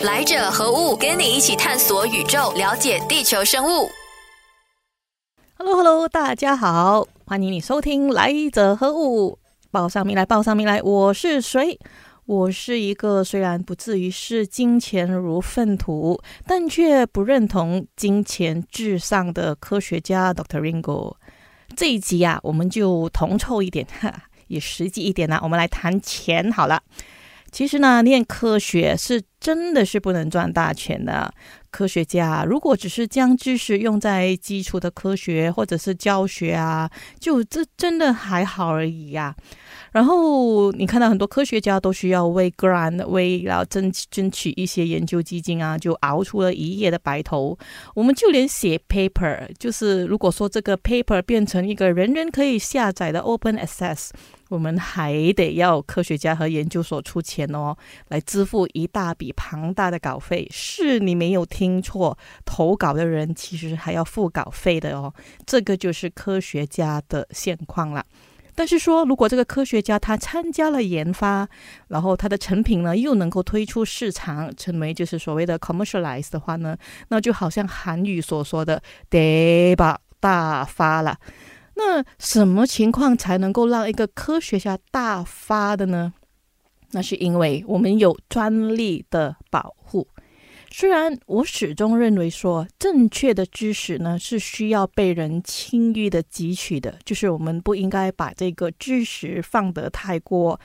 来者何物？跟你一起探索宇宙，了解地球生物。Hello，Hello，大家好，欢迎你收听《来者何物》，报上名来，报上名来，我是谁？我是一个虽然不至于视金钱如粪土，但却不认同金钱至上的科学家 Dr. Ringo。这一集啊，我们就同臭一点，哈，也实际一点呢。我们来谈钱好了。其实呢，念科学是真的是不能赚大钱的。科学家如果只是将知识用在基础的科学或者是教学啊，就这真的还好而已呀。然后你看到很多科学家都需要为 grant 为了争争取一些研究基金啊，就熬出了一夜的白头。我们就连写 paper，就是如果说这个 paper 变成一个人人可以下载的 open access。我们还得要科学家和研究所出钱哦，来支付一大笔庞大的稿费。是你没有听错，投稿的人其实还要付稿费的哦。这个就是科学家的现况了。但是说，如果这个科学家他参加了研发，然后他的成品呢又能够推出市场，成为就是所谓的 commercialize 的话呢，那就好像韩语所说的“得把大发了”。那什么情况才能够让一个科学家大发的呢？那是因为我们有专利的保护。虽然我始终认为说，正确的知识呢是需要被人轻易的汲取的，就是我们不应该把这个知识放得太过，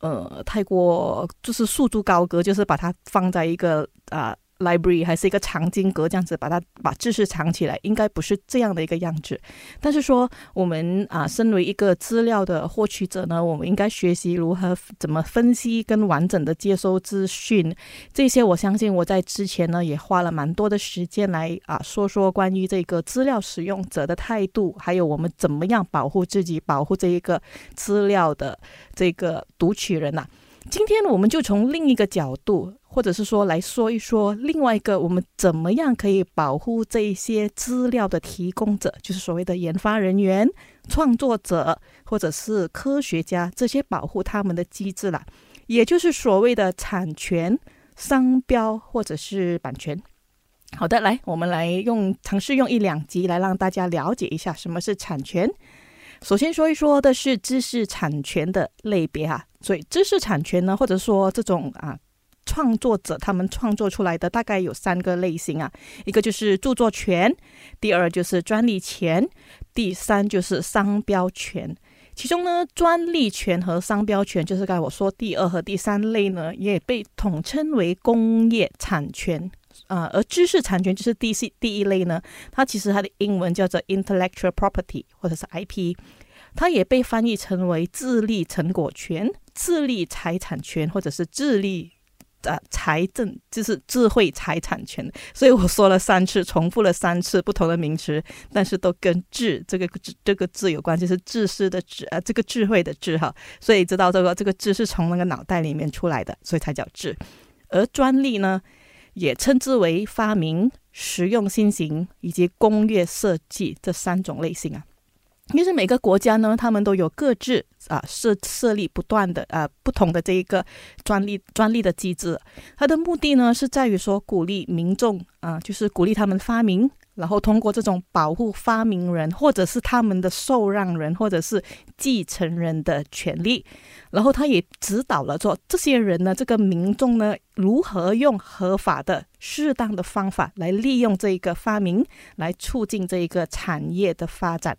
呃，太过就是束之高阁，就是把它放在一个啊。Library 还是一个藏经阁，这样子把它把知识藏起来，应该不是这样的一个样子。但是说我们啊，身为一个资料的获取者呢，我们应该学习如何怎么分析跟完整的接收资讯。这些我相信我在之前呢也花了蛮多的时间来啊说说关于这个资料使用者的态度，还有我们怎么样保护自己，保护这一个资料的这个读取人呐。今天我们就从另一个角度。或者是说来说一说另外一个，我们怎么样可以保护这一些资料的提供者，就是所谓的研发人员、创作者或者是科学家这些保护他们的机制啦，也就是所谓的产权、商标或者是版权。好的，来，我们来用尝试用一两集来让大家了解一下什么是产权。首先说一说的是知识产权的类别哈，所以知识产权呢，或者说这种啊。创作者他们创作出来的大概有三个类型啊，一个就是著作权，第二就是专利权，第三就是商标权。其中呢，专利权和商标权就是刚才我说第二和第三类呢，也被统称为工业产权啊。而知识产权就是第四第一类呢，它其实它的英文叫做 intellectual property 或者是 IP，它也被翻译成为智力成果权、智力财产权或者是智力。啊，财政就是智慧财产权，所以我说了三次，重复了三次不同的名词，但是都跟智这个这个字有关，就是知识的智啊，这个智慧的智哈，所以知道这个这个智是从那个脑袋里面出来的，所以才叫智。而专利呢，也称之为发明、实用新型以及工业设计这三种类型啊。其实每个国家呢，他们都有各自啊设设立不断的啊不同的这一个专利专利的机制，它的目的呢是在于说鼓励民众啊，就是鼓励他们发明。然后通过这种保护发明人，或者是他们的受让人，或者是继承人的权利，然后他也指导了说这些人呢，这个民众呢，如何用合法的、适当的方法来利用这一个发明，来促进这一个产业的发展。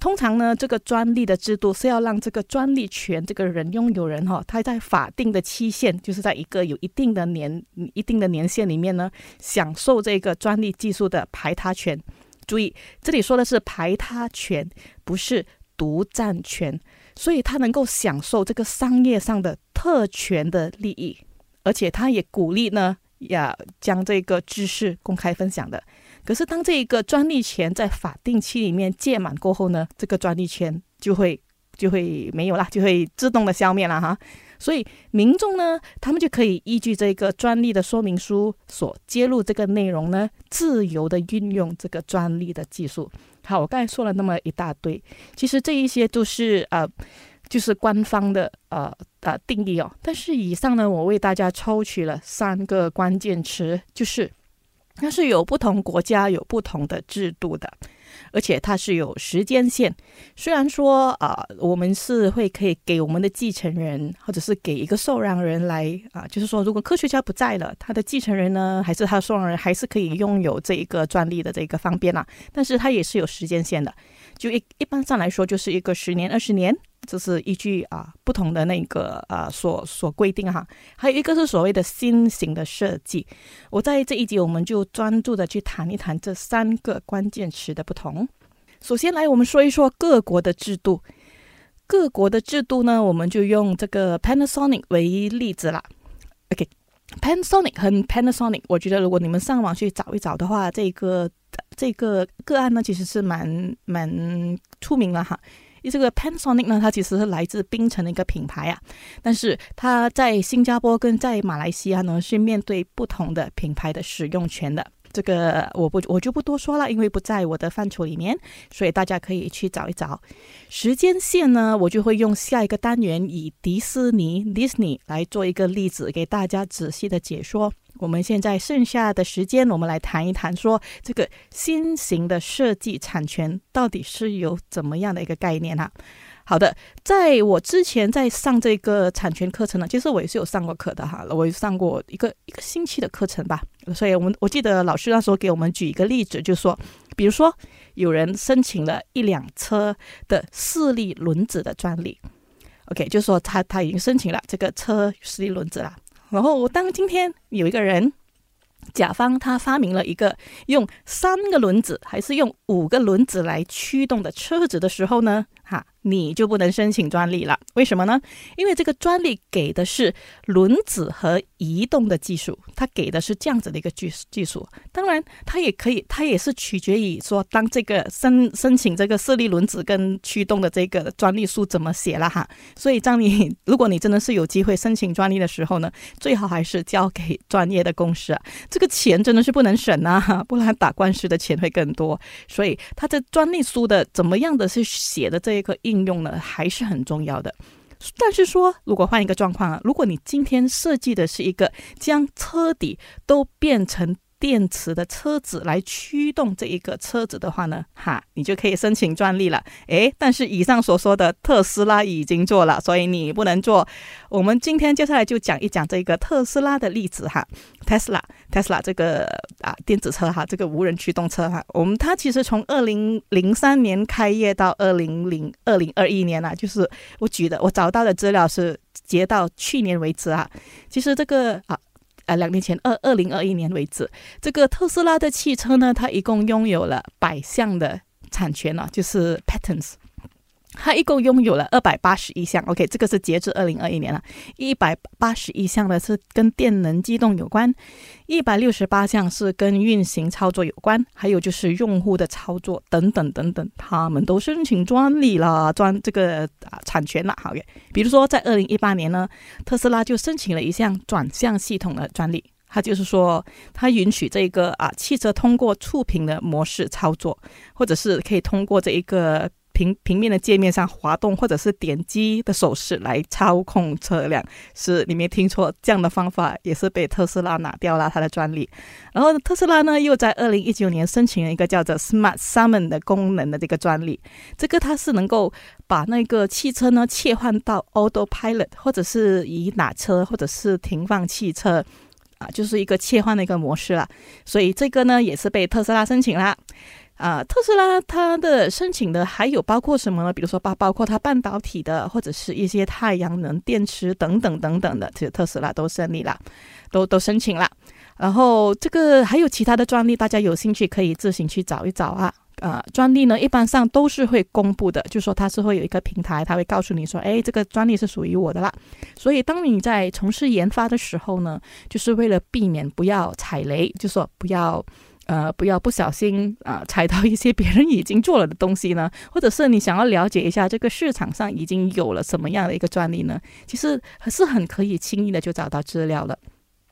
通常呢，这个专利的制度是要让这个专利权这个人拥有人哈，他在法定的期限，就是在一个有一定的年、一定的年限里面呢，享受这个专利技术的排他权。注意，这里说的是排他权，不是独占权，所以他能够享受这个商业上的特权的利益，而且他也鼓励呢，要将这个知识公开分享的。可是，当这一个专利权在法定期里面届满过后呢，这个专利权就会就会没有了，就会自动的消灭了哈。所以民众呢，他们就可以依据这个专利的说明书所揭露这个内容呢，自由的运用这个专利的技术。好，我刚才说了那么一大堆，其实这一些都是呃。就是官方的呃呃定义哦。但是以上呢，我为大家抽取了三个关键词，就是它是有不同国家有不同的制度的。而且它是有时间线，虽然说啊，我们是会可以给我们的继承人，或者是给一个受让人来啊，就是说，如果科学家不在了，他的继承人呢，还是他的受让人，还是可以拥有这一个专利的这个方便啦。但是它也是有时间线的，就一一般上来说，就是一个十年、二十年。这是依据啊不同的那个啊所所规定哈，还有一个是所谓的新型的设计。我在这一集我们就专注的去谈一谈这三个关键词的不同。首先来我们说一说各国的制度，各国的制度呢，我们就用这个 Panasonic 为例子啦。OK，Panasonic 和 Panasonic，我觉得如果你们上网去找一找的话，这个这个个案呢其实是蛮蛮出名了哈。这个 Panasonic 呢，它其实是来自槟城的一个品牌啊，但是它在新加坡跟在马来西亚呢是面对不同的品牌的使用权的。这个我不我就不多说了，因为不在我的范畴里面，所以大家可以去找一找。时间线呢，我就会用下一个单元以迪士尼 Disney 来做一个例子，给大家仔细的解说。我们现在剩下的时间，我们来谈一谈，说这个新型的设计产权到底是有怎么样的一个概念哈？好的，在我之前在上这个产权课程呢，其实我也是有上过课的哈，我上过一个一个星期的课程吧。所以我们我记得老师那时候给我们举一个例子，就是说，比如说有人申请了一辆车的四粒轮子的专利，OK，就是说他他已经申请了这个车四粒轮子了。然后，当今天有一个人，甲方他发明了一个用三个轮子还是用五个轮子来驱动的车子的时候呢，哈。你就不能申请专利了，为什么呢？因为这个专利给的是轮子和移动的技术，它给的是这样子的一个技技术。当然，它也可以，它也是取决于说，当这个申申请这个设立轮子跟驱动的这个专利书怎么写了哈。所以，当你如果你真的是有机会申请专利的时候呢，最好还是交给专业的公司。这个钱真的是不能省啊，不然打官司的钱会更多。所以，它的专利书的怎么样的是写的这一个应。应用呢还是很重要的，但是说如果换一个状况啊，如果你今天设计的是一个将车底都变成。电池的车子来驱动这一个车子的话呢，哈，你就可以申请专利了。诶，但是以上所说的特斯拉已经做了，所以你不能做。我们今天接下来就讲一讲这个特斯拉的例子哈，Tesla，Tesla 这个啊电子车哈，这个无人驱动车哈，我们它其实从二零零三年开业到二零零二零二一年啊，就是我举的我找到的资料是截到去年为止啊，其实这个啊。呃，两年前，二二零二一年为止，这个特斯拉的汽车呢，它一共拥有了百项的产权呢，就是 patents。它一共拥有了二百八十一项，OK，这个是截至二零二一年了。一百八十一项呢是跟电能机动有关，一百六十八项是跟运行操作有关，还有就是用户的操作等等等等，他们都申请专利了，专这个啊产权了。好，比如说在二零一八年呢，特斯拉就申请了一项转向系统的专利，它就是说它允许这个啊汽车通过触屏的模式操作，或者是可以通过这一个。平平面的界面上滑动或者是点击的手势来操控车辆，是你没听错，这样的方法也是被特斯拉拿掉了它的专利。然后特斯拉呢，又在二零一九年申请了一个叫做 Smart Summon 的功能的这个专利，这个它是能够把那个汽车呢切换到 Autopilot，或者是以打车或者是停放汽车啊，就是一个切换的一个模式了。所以这个呢也是被特斯拉申请了。啊，特斯拉它的申请的还有包括什么呢？比如说包包括它半导体的，或者是一些太阳能电池等等等等的，这特斯拉都胜利了，都都申请了。然后这个还有其他的专利，大家有兴趣可以自行去找一找啊。啊，专利呢一般上都是会公布的，就说它是会有一个平台，它会告诉你说，哎，这个专利是属于我的啦。所以当你在从事研发的时候呢，就是为了避免不要踩雷，就说不要。呃，不要不小心啊踩到一些别人已经做了的东西呢，或者是你想要了解一下这个市场上已经有了什么样的一个专利呢？其实还是很可以轻易的就找到资料了。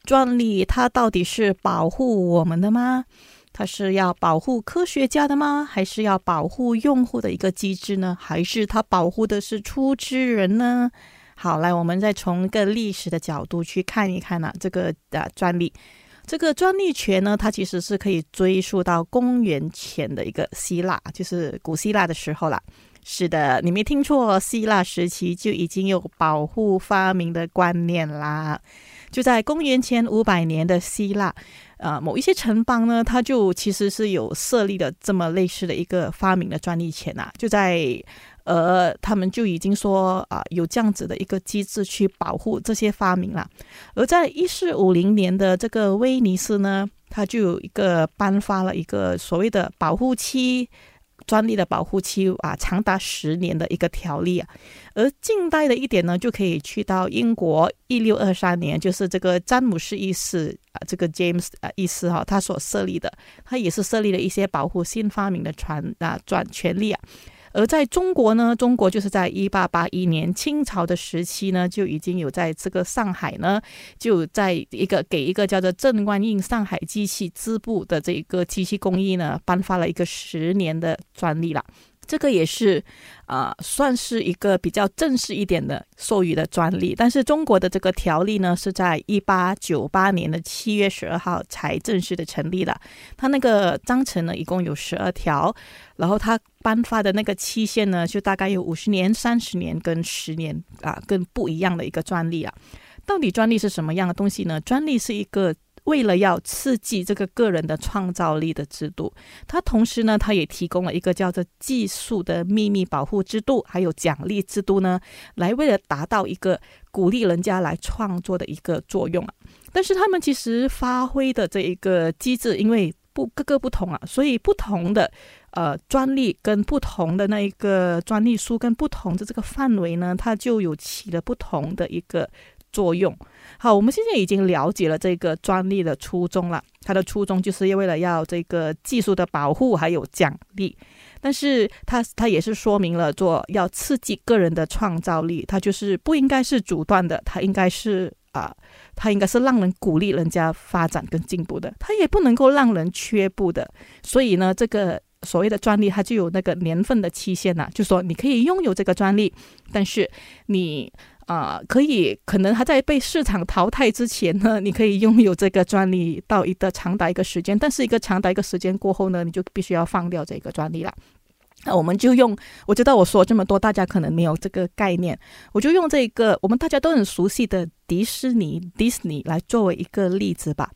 专利它到底是保护我们的吗？它是要保护科学家的吗？还是要保护用户的一个机制呢？还是它保护的是出资人呢？好，来，我们再从一个历史的角度去看一看呢，这个啊专利，这个专利权呢，它其实是可以追溯到公元前的一个希腊，就是古希腊的时候了。是的，你没听错，希腊时期就已经有保护发明的观念啦。就在公元前五百年的希腊，呃，某一些城邦呢，它就其实是有设立的这么类似的一个发明的专利权呐。就在呃，他们就已经说啊，有这样子的一个机制去保护这些发明了。而在一四五零年的这个威尼斯呢，它就有一个颁发了一个所谓的保护期。专利的保护期啊，长达十年的一个条例啊，而近代的一点呢，就可以去到英国一六二三年，就是这个詹姆斯一世啊，这个 James 啊一世哈，他所设立的，他也是设立了一些保护新发明的传啊转权利啊。而在中国呢，中国就是在一八八一年清朝的时期呢，就已经有在这个上海呢，就在一个给一个叫做郑观应上海机器织布的这个机器工艺呢，颁发了一个十年的专利了。这个也是，啊，算是一个比较正式一点的授予的专利。但是中国的这个条例呢，是在一八九八年的七月十二号才正式的成立了。它那个章程呢，一共有十二条，然后它颁发的那个期限呢，就大概有五十年、三十年跟十年啊，跟不一样的一个专利啊。到底专利是什么样的东西呢？专利是一个。为了要刺激这个个人的创造力的制度，它同时呢，它也提供了一个叫做技术的秘密保护制度，还有奖励制度呢，来为了达到一个鼓励人家来创作的一个作用啊。但是他们其实发挥的这一个机制，因为不各个不同啊，所以不同的呃专利跟不同的那一个专利书跟不同的这个范围呢，它就有起了不同的一个。作用好，我们现在已经了解了这个专利的初衷了。它的初衷就是为了要这个技术的保护还有奖励，但是它它也是说明了做要刺激个人的创造力，它就是不应该是阻断的，它应该是啊，它应该是让人鼓励人家发展跟进步的，它也不能够让人缺步的。所以呢，这个所谓的专利，它就有那个年份的期限呐，就说你可以拥有这个专利，但是你。啊，可以，可能还在被市场淘汰之前呢，你可以拥有这个专利到一个长达一个时间，但是一个长达一个时间过后呢，你就必须要放掉这个专利了。那我们就用，我知道我说这么多，大家可能没有这个概念，我就用这个我们大家都很熟悉的迪士尼 Disney 来作为一个例子吧。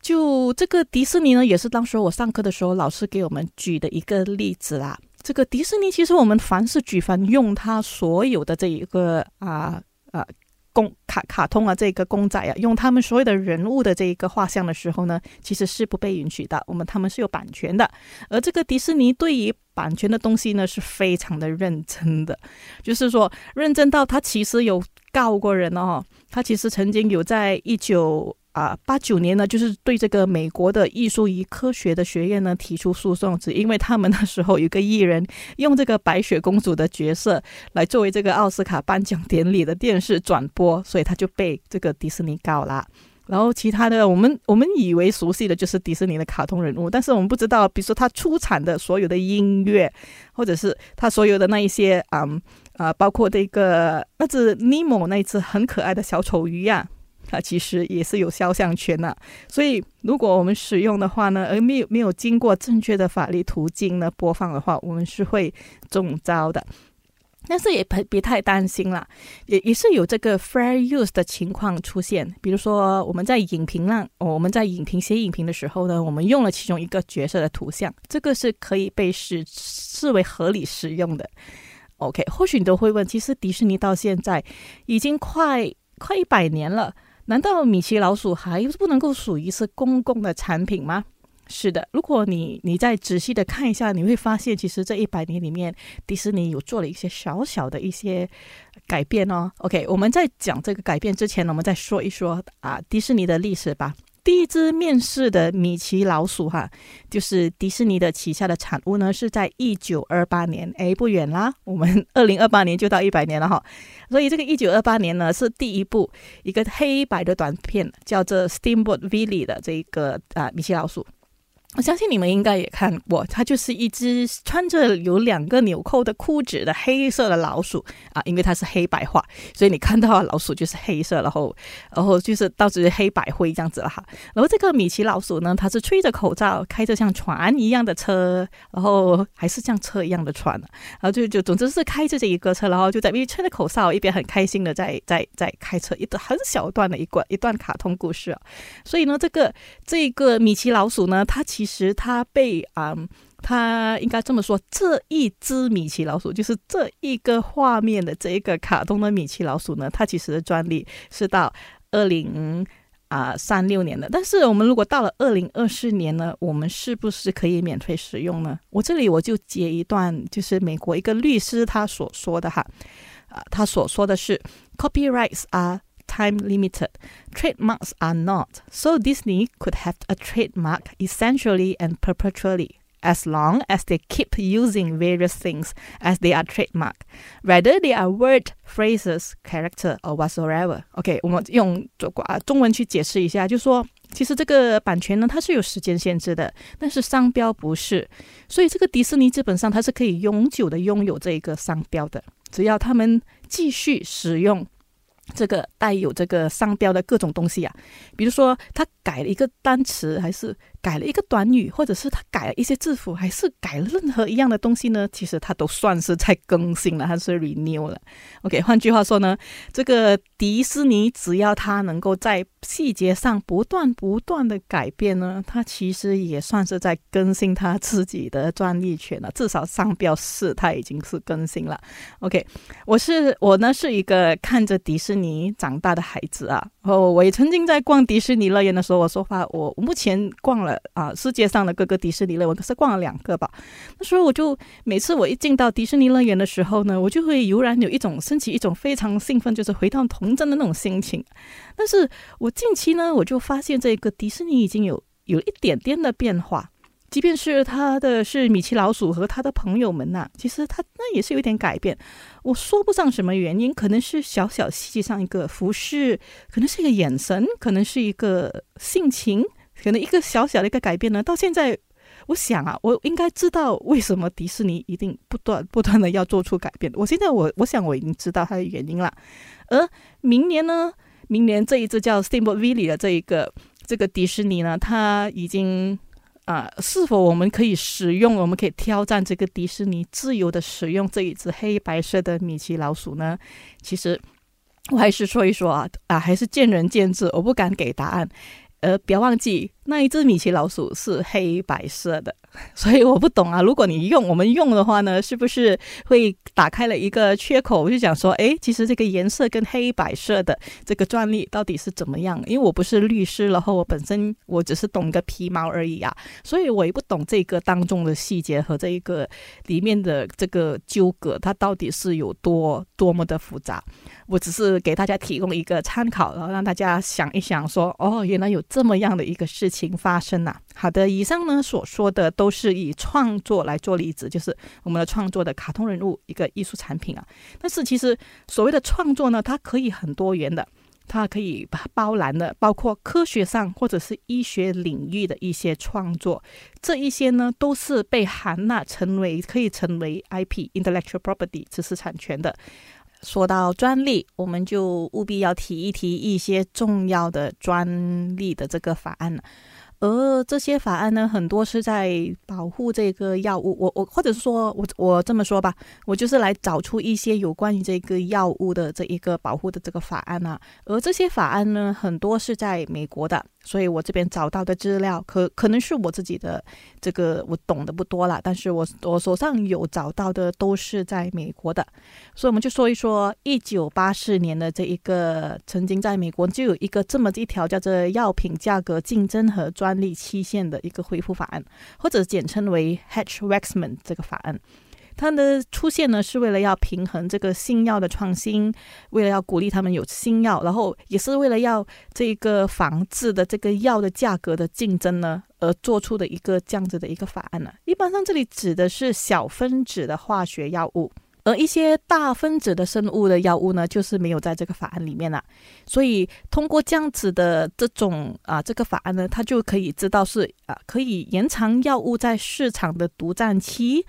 就这个迪士尼呢，也是当时我上课的时候老师给我们举的一个例子啦。这个迪士尼其实我们凡是举凡用它所有的这一个啊啊公卡卡通啊这个公仔啊，用他们所有的人物的这一个画像的时候呢，其实是不被允许的。我们他们是有版权的，而这个迪士尼对于版权的东西呢是非常的认真的，就是说认真到他其实有告过人哦，他其实曾经有在一九。啊，八九年呢，就是对这个美国的艺术与科学的学院呢提出诉讼，只因为他们那时候有个艺人用这个白雪公主的角色来作为这个奥斯卡颁奖典礼的电视转播，所以他就被这个迪士尼告了。然后其他的，我们我们以为熟悉的就是迪士尼的卡通人物，但是我们不知道，比如说他出产的所有的音乐，或者是他所有的那一些啊啊，包括这个那只尼莫那一只很可爱的小丑鱼呀。它其实也是有肖像权的，所以如果我们使用的话呢，而没有没有经过正确的法律途径呢播放的话，我们是会中招的。但是也别别太担心了，也也是有这个 fair use 的情况出现。比如说我们在影评上，我们在影评写影评的时候呢，我们用了其中一个角色的图像，这个是可以被视视为合理使用的。OK，或许你都会问，其实迪士尼到现在已经快快一百年了。难道米奇老鼠还不能够属于是公共的产品吗？是的，如果你你再仔细的看一下，你会发现，其实这一百年里面，迪士尼有做了一些小小的一些改变哦。OK，我们在讲这个改变之前呢，我们再说一说啊，迪士尼的历史吧。第一只面世的米奇老鼠，哈，就是迪士尼的旗下的产物呢，是在一九二八年，哎，不远啦，我们二零二八年就到一百年了哈。所以这个一九二八年呢，是第一部一个黑白的短片，叫做《Steamboat Willie》的这一个啊米奇老鼠。我相信你们应该也看过，它就是一只穿着有两个纽扣的裤子的黑色的老鼠啊，因为它是黑白画，所以你看到老鼠就是黑色，然后然后就是到处黑白灰这样子了哈。然后这个米奇老鼠呢，它是吹着口罩，开着像船一样的车，然后还是像车一样的船，然后就就总之是开着这一个车，然后就在一边吹着口哨，一边很开心的在在在开车，一段很小段的一段一段卡通故事啊。所以呢，这个这个米奇老鼠呢，它其其实它被啊，它应该这么说，这一只米奇老鼠就是这一个画面的这一个卡通的米奇老鼠呢，它其实的专利是到二零啊三六年的。但是我们如果到了二零二四年呢，我们是不是可以免费使用呢？我这里我就截一段，就是美国一个律师他所说的哈，啊，他所说的是，copyrights are time limited. Trademarks are not. So Disney could have a trademark essentially and perpetually as long as they keep using various things as they are trademark, whether they are word, phrases, character or whatsoever. OK，我们用中啊中文去解释一下，就说其实这个版权呢，它是有时间限制的，但是商标不是，所以这个迪士尼基本上它是可以永久的拥有这一个商标的，只要他们继续使用。 这个带有这个商标的各种东西啊，比如说他改了一个单词，还是改了一个短语，或者是他改了一些字符，还是改了任何一样的东西呢？其实他都算是在更新了，他是 renew 了。OK，换句话说呢，这个迪士尼只要他能够在细节上不断不断的改变呢，他其实也算是在更新他自己的专利权了。至少商标是它已经是更新了。OK，我是我呢是一个看着迪士尼长大的孩子啊，哦，我也曾经在逛迪士尼乐园的时候，我说话，我目前逛了啊世界上的各个迪士尼乐园，可是逛了两个吧。那时候我就每次我一进到迪士尼乐园的时候呢，我就会油然有一种升起一种非常兴奋，就是回到童真的那种心情。但是我近期呢，我就发现这个迪士尼已经有有一点点的变化。即便是他的是米奇老鼠和他的朋友们呐，其实他那也是有点改变。我说不上什么原因，可能是小小细节上一个服饰，可能是一个眼神，可能是一个性情，可能一个小小的一个改变呢。到现在，我想啊，我应该知道为什么迪士尼一定不断不断的要做出改变。我现在我我想我已经知道它的原因了。而明年呢，明年这一只叫 Steamboat Willie 的这一个这个迪士尼呢，它已经。啊，是否我们可以使用？我们可以挑战这个迪士尼自由的使用这一只黑白色的米奇老鼠呢？其实我还是说一说啊，啊，还是见仁见智，我不敢给答案。呃，不要忘记那一只米奇老鼠是黑白色的。所以我不懂啊，如果你用我们用的话呢，是不是会打开了一个缺口？我就想说，哎，其实这个颜色跟黑白色的这个专利到底是怎么样？因为我不是律师，然后我本身我只是懂个皮毛而已啊，所以我也不懂这个当中的细节和这一个里面的这个纠葛，它到底是有多多么的复杂。我只是给大家提供一个参考，然后让大家想一想，说，哦，原来有这么样的一个事情情发生呐。好的，以上呢所说的都是以创作来做例子，就是我们的创作的卡通人物一个艺术产品啊。但是其实所谓的创作呢，它可以很多元的，它可以包揽的，包括科学上或者是医学领域的一些创作，这一些呢都是被含纳成为可以成为 IP（Intellectual Property） 知识产权的。说到专利，我们就务必要提一提一些重要的专利的这个法案了。而这些法案呢，很多是在保护这个药物。我我或者说我我这么说吧，我就是来找出一些有关于这个药物的这一个保护的这个法案啊。而这些法案呢，很多是在美国的。所以我这边找到的资料，可可能是我自己的这个我懂得不多了，但是我我手上有找到的都是在美国的，所以我们就说一说一九八四年的这一个曾经在美国就有一个这么一条叫做《药品价格竞争和专利期限》的一个恢复法案，或者简称为 Hatch-Waxman 这个法案。它的出现呢，是为了要平衡这个新药的创新，为了要鼓励他们有新药，然后也是为了要这个防治的这个药的价格的竞争呢，而做出的一个这样子的一个法案呢。一般上这里指的是小分子的化学药物，而一些大分子的生物的药物呢，就是没有在这个法案里面了。所以通过这样子的这种啊这个法案呢，它就可以知道是啊可以延长药物在市场的独占期。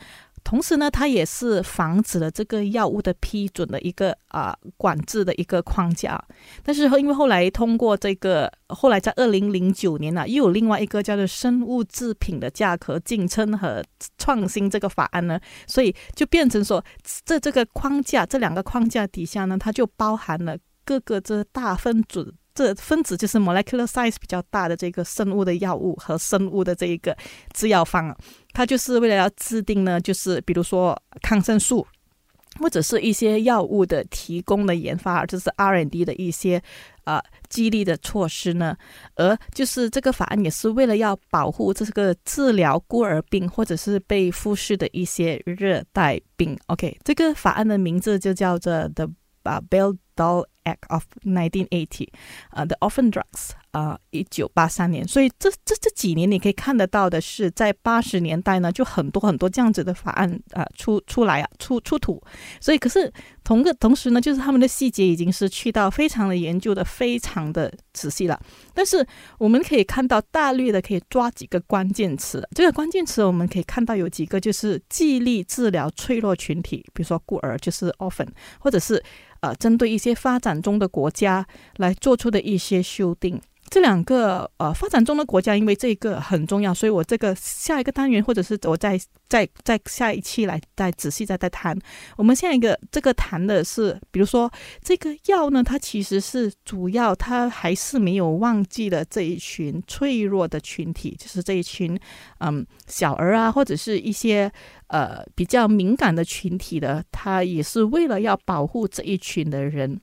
同时呢，它也是防止了这个药物的批准的一个啊管制的一个框架。但是因为后来通过这个，后来在二零零九年呢，又有另外一个叫做生物制品的价格竞争和创新这个法案呢，所以就变成说，在这个框架这两个框架底下呢，它就包含了各个这大分子。这分子就是 molecular size 比较大的这个生物的药物和生物的这一个制药方啊，它就是为了要制定呢，就是比如说抗生素或者是一些药物的提供的研发，就是 RND 的一些啊激励的措施呢。而就是这个法案也是为了要保护这个治疗孤儿病或者是被忽视的一些热带病。OK，这个法案的名字就叫做 The 啊 Bill Doll Act of 1980，呃，The Orphan Drugs，啊，一九八三年。所以这这这几年你可以看得到的是，在八十年代呢，就很多很多这样子的法案啊出出来啊出出土。所以可是同个同时呢，就是他们的细节已经是去到非常的研究的非常的仔细了。但是我们可以看到大略的可以抓几个关键词。这个关键词我们可以看到有几个，就是记忆力治疗脆弱群体，比如说孤儿，就是 orphan，或者是。针对一些发展中的国家来做出的一些修订。这两个呃发展中的国家，因为这个很重要，所以我这个下一个单元，或者是我在在在下一期来再仔细再再谈。我们下一个这个谈的是，比如说这个药呢，它其实是主要，它还是没有忘记了这一群脆弱的群体，就是这一群嗯小儿啊，或者是一些呃比较敏感的群体的，它也是为了要保护这一群的人。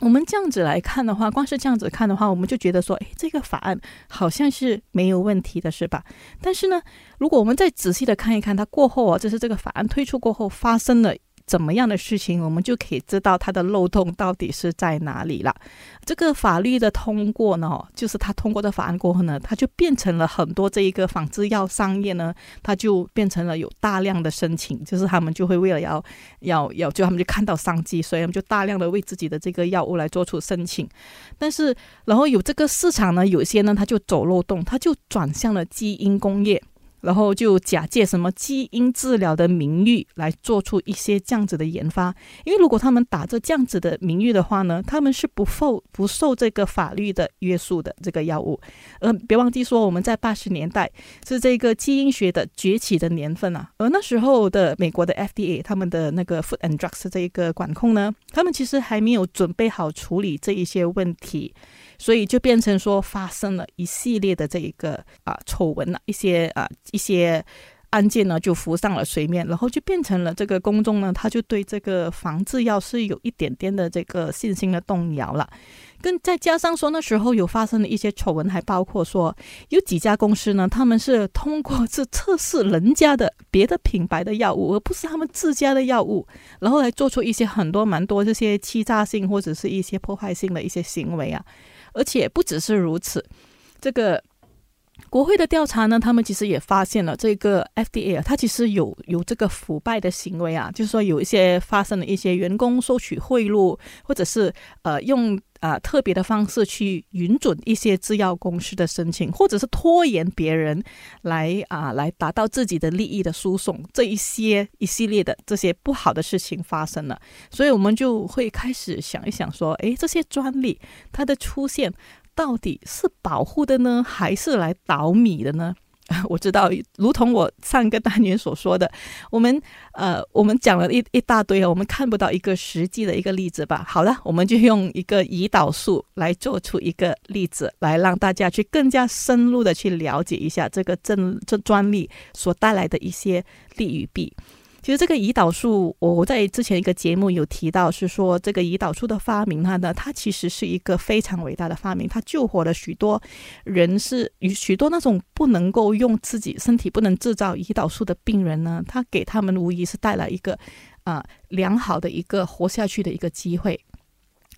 我们这样子来看的话，光是这样子看的话，我们就觉得说，哎，这个法案好像是没有问题的，是吧？但是呢，如果我们再仔细的看一看，它过后啊，就是这个法案推出过后发生了。怎么样的事情，我们就可以知道它的漏洞到底是在哪里了。这个法律的通过呢，就是它通过的法案过后呢，它就变成了很多这一个仿制药商业呢，它就变成了有大量的申请，就是他们就会为了要要要，就他们就看到商机，所以他们就大量的为自己的这个药物来做出申请。但是，然后有这个市场呢，有些呢，它就走漏洞，它就转向了基因工业。然后就假借什么基因治疗的名誉来做出一些这样子的研发，因为如果他们打着这样子的名誉的话呢，他们是不受不受这个法律的约束的这个药物。呃，别忘记说我们在八十年代是这个基因学的崛起的年份啊，而那时候的美国的 FDA 他们的那个 Food and Drugs 这一个管控呢，他们其实还没有准备好处理这一些问题。所以就变成说发生了一系列的这一个啊丑闻了，一些啊一些案件呢就浮上了水面，然后就变成了这个公众呢他就对这个防治药是有一点点的这个信心的动摇了。跟再加上说那时候有发生的一些丑闻，还包括说有几家公司呢，他们是通过是测试人家的别的品牌的药物，而不是他们自家的药物，然后来做出一些很多蛮多这些欺诈性或者是一些破坏性的一些行为啊。而且不只是如此，这个国会的调查呢，他们其实也发现了这个 FDA 啊，它其实有有这个腐败的行为啊，就是说有一些发生了一些员工收取贿赂，或者是呃用啊特别的方式去允准一些制药公司的申请，或者是拖延别人来啊来达到自己的利益的输送，这一些一系列的这些不好的事情发生了，所以我们就会开始想一想说，诶，这些专利它的出现。到底是保护的呢，还是来倒米的呢？我知道，如同我上一个单元所说的，我们呃，我们讲了一一大堆啊，我们看不到一个实际的一个例子吧。好了，我们就用一个胰岛素来做出一个例子，来让大家去更加深入的去了解一下这个证这专利所带来的一些利与弊。其实这个胰岛素，我在之前一个节目有提到，是说这个胰岛素的发明，它呢，它其实是一个非常伟大的发明，它救活了许多人，是与许多那种不能够用自己身体不能制造胰岛素的病人呢，它给他们无疑是带来一个啊良好的一个活下去的一个机会。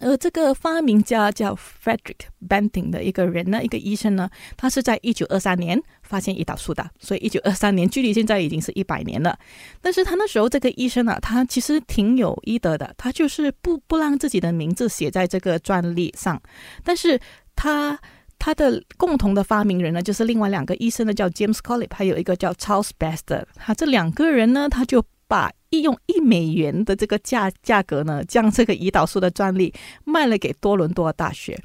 而这个发明家叫 Frederick Banting 的一个人呢，一个医生呢，他是在一九二三年发现胰岛素的，所以一九二三年距离现在已经是一百年了。但是他那时候这个医生啊，他其实挺有医德的，他就是不不让自己的名字写在这个专利上。但是他他的共同的发明人呢，就是另外两个医生呢，叫 James Collip，还有一个叫 Charles Best。他这两个人呢，他就把一用一美元的这个价价格呢，将这个胰岛素的专利卖了给多伦多大学。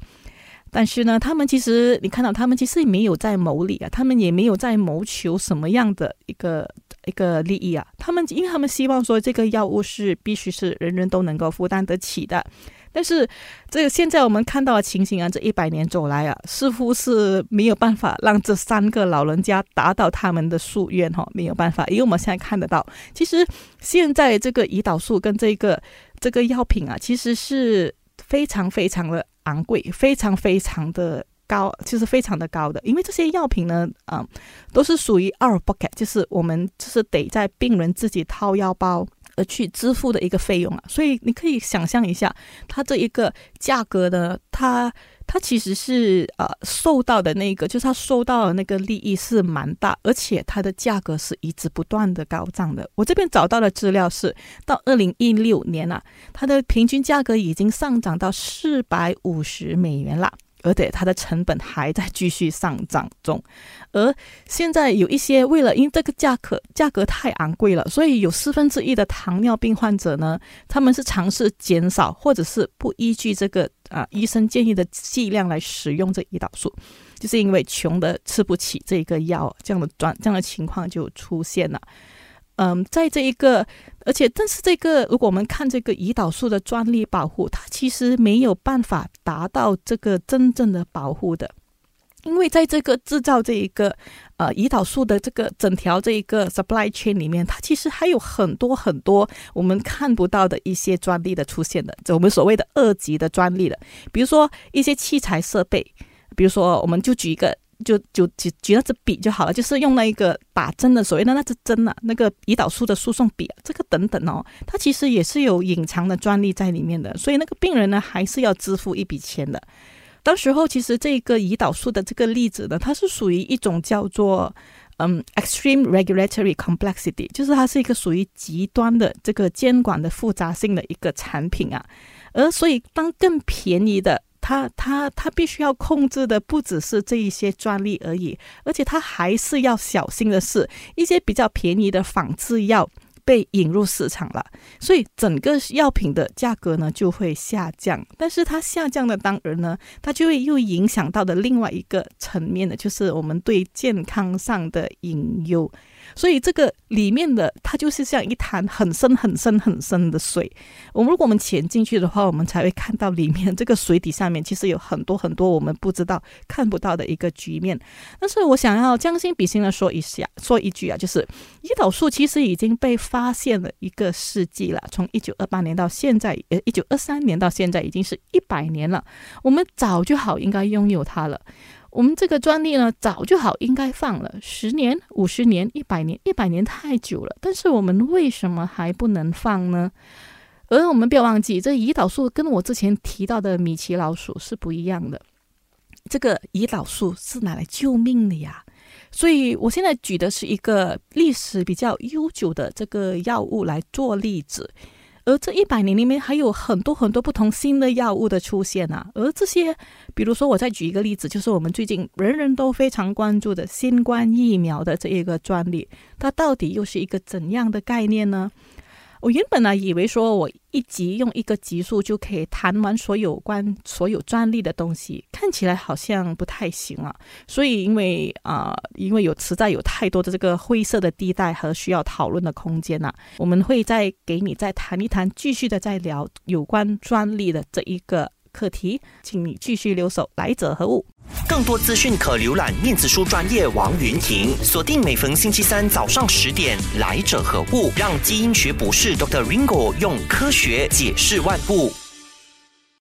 但是呢，他们其实你看到他们其实也没有在谋利啊，他们也没有在谋求什么样的一个一个利益啊。他们因为他们希望说这个药物是必须是人人都能够负担得起的。但是，这个现在我们看到的情形啊，这一百年走来啊，似乎是没有办法让这三个老人家达到他们的夙愿哈，没有办法，因为我们现在看得到，其实现在这个胰岛素跟这个这个药品啊，其实是非常非常的昂贵，非常非常的高，就是非常的高的，因为这些药品呢，啊，都是属于 out pocket，就是我们就是得在病人自己掏腰包。而去支付的一个费用啊，所以你可以想象一下，它这一个价格呢，它它其实是呃受到的那个，就是它收到的那个利益是蛮大，而且它的价格是一直不断的高涨的。我这边找到的资料是，到二零一六年啊，它的平均价格已经上涨到四百五十美元了。而且它的成本还在继续上涨中，而现在有一些为了因这个价格价格太昂贵了，所以有四分之一的糖尿病患者呢，他们是尝试减少或者是不依据这个啊医生建议的剂量来使用这胰岛素，就是因为穷的吃不起这个药，这样的状这样的情况就出现了。嗯，在这一个，而且，但是这个，如果我们看这个胰岛素的专利保护，它其实没有办法达到这个真正的保护的，因为在这个制造这一个呃胰岛素的这个整条这一个 supply chain 里面，它其实还有很多很多我们看不到的一些专利的出现的，就我们所谓的二级的专利的，比如说一些器材设备，比如说我们就举一个。就就举举那支笔就好了，就是用那一个打针的所谓的那支针啊，那个胰岛素的输送笔，这个等等哦，它其实也是有隐藏的专利在里面的，所以那个病人呢还是要支付一笔钱的。当时候其实这个胰岛素的这个例子呢，它是属于一种叫做嗯 extreme regulatory complexity，就是它是一个属于极端的这个监管的复杂性的一个产品啊，而所以当更便宜的。他他他必须要控制的不只是这一些专利而已，而且他还是要小心的是，一些比较便宜的仿制药被引入市场了，所以整个药品的价格呢就会下降。但是它下降的当然呢，它就会又影响到的另外一个层面的，就是我们对健康上的隐忧。所以这个里面的它就是像一潭很深很深很深的水。我们如果我们潜进去的话，我们才会看到里面这个水底下面其实有很多很多我们不知道看不到的一个局面。但是我想要将心比心的说一下，说一句啊，就是胰岛素其实已经被发现了一个世纪了，从一九二八年到现在，呃，一九二三年到现在已经是一百年了。我们早就好应该拥有它了。我们这个专利呢，早就好应该放了，十年、五十年、一百年，一百年太久了。但是我们为什么还不能放呢？而我们不要忘记，这胰岛素跟我之前提到的米奇老鼠是不一样的。这个胰岛素是拿来救命的呀。所以我现在举的是一个历史比较悠久的这个药物来做例子。而这一百年里面还有很多很多不同新的药物的出现啊，而这些，比如说我再举一个例子，就是我们最近人人都非常关注的新冠疫苗的这一个专利，它到底又是一个怎样的概念呢？我原本呢以为说，我一集用一个集数就可以谈完所有关所有专利的东西，看起来好像不太行啊。所以因为啊，因为有实在有太多的这个灰色的地带和需要讨论的空间呐，我们会再给你再谈一谈，继续的再聊有关专利的这一个课题，请你继续留守来者何物。更多资讯可浏览面子书专业王云婷，锁定每逢星期三早上十点，来者何物？让基因学博士 Dr. Ringo 用科学解释万物。